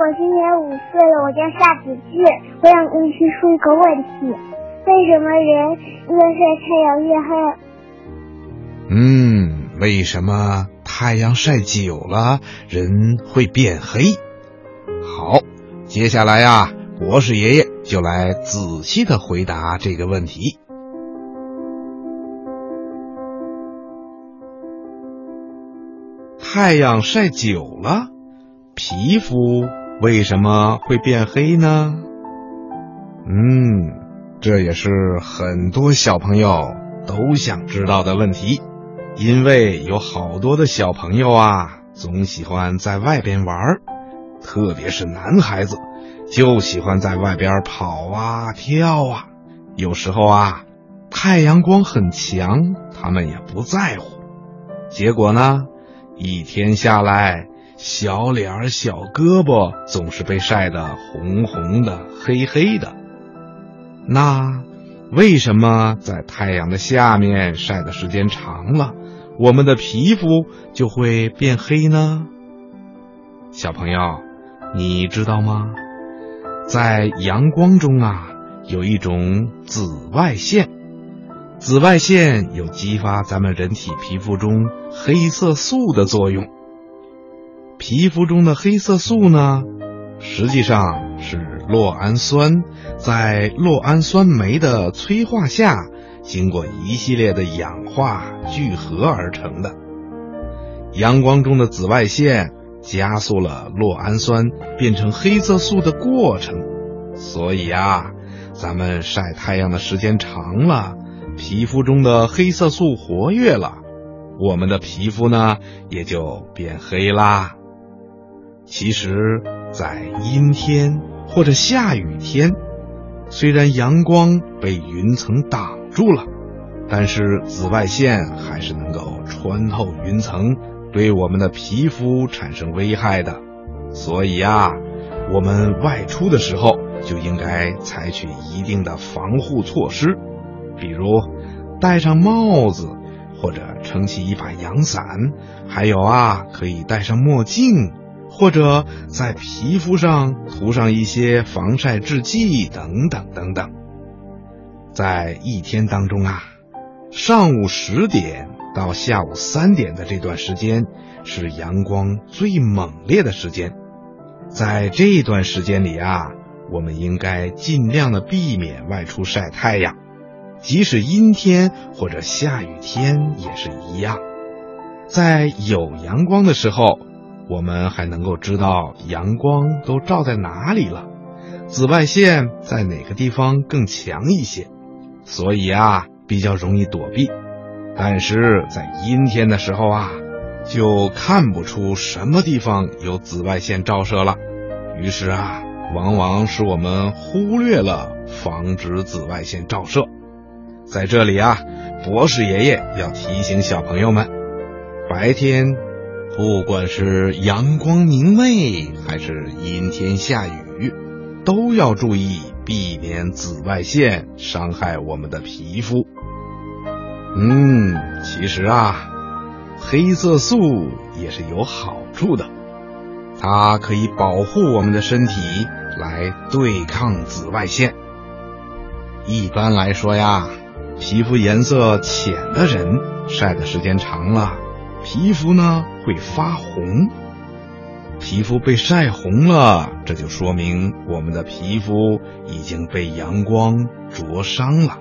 我今年五岁了，我叫夏子俊。我想跟你提出一个问题：为什么人越晒太阳越黑？嗯，为什么太阳晒久了人会变黑？好，接下来呀，博士爷爷就来仔细的回答这个问题。太阳晒久了，皮肤为什么会变黑呢？嗯，这也是很多小朋友都想知道的问题，因为有好多的小朋友啊，总喜欢在外边玩，特别是男孩子，就喜欢在外边跑啊跳啊，有时候啊，太阳光很强，他们也不在乎，结果呢？一天下来，小脸儿、小胳膊总是被晒得红红的、黑黑的。那为什么在太阳的下面晒的时间长了，我们的皮肤就会变黑呢？小朋友，你知道吗？在阳光中啊，有一种紫外线。紫外线有激发咱们人体皮肤中黑色素的作用。皮肤中的黑色素呢，实际上是酪氨酸在酪氨酸酶的催化下，经过一系列的氧化聚合而成的。阳光中的紫外线加速了酪氨酸变成黑色素的过程，所以啊，咱们晒太阳的时间长了。皮肤中的黑色素活跃了，我们的皮肤呢也就变黑啦。其实，在阴天或者下雨天，虽然阳光被云层挡住了，但是紫外线还是能够穿透云层，对我们的皮肤产生危害的。所以啊，我们外出的时候就应该采取一定的防护措施。比如，戴上帽子，或者撑起一把阳伞，还有啊，可以戴上墨镜，或者在皮肤上涂上一些防晒制剂等等等等。在一天当中啊，上午十点到下午三点的这段时间是阳光最猛烈的时间，在这段时间里啊，我们应该尽量的避免外出晒太阳。即使阴天或者下雨天也是一样，在有阳光的时候，我们还能够知道阳光都照在哪里了，紫外线在哪个地方更强一些，所以啊比较容易躲避。但是在阴天的时候啊，就看不出什么地方有紫外线照射了，于是啊，往往使我们忽略了防止紫外线照射。在这里啊，博士爷爷要提醒小朋友们：白天，不管是阳光明媚还是阴天下雨，都要注意避免紫外线伤害我们的皮肤。嗯，其实啊，黑色素也是有好处的，它可以保护我们的身体来对抗紫外线。一般来说呀。皮肤颜色浅的人晒的时间长了，皮肤呢会发红。皮肤被晒红了，这就说明我们的皮肤已经被阳光灼伤了。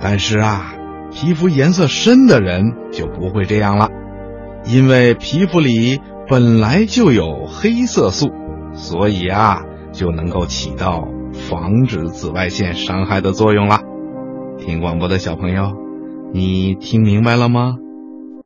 但是啊，皮肤颜色深的人就不会这样了，因为皮肤里本来就有黑色素，所以啊就能够起到防止紫外线伤害的作用了。听广播的小朋友，你听明白了吗？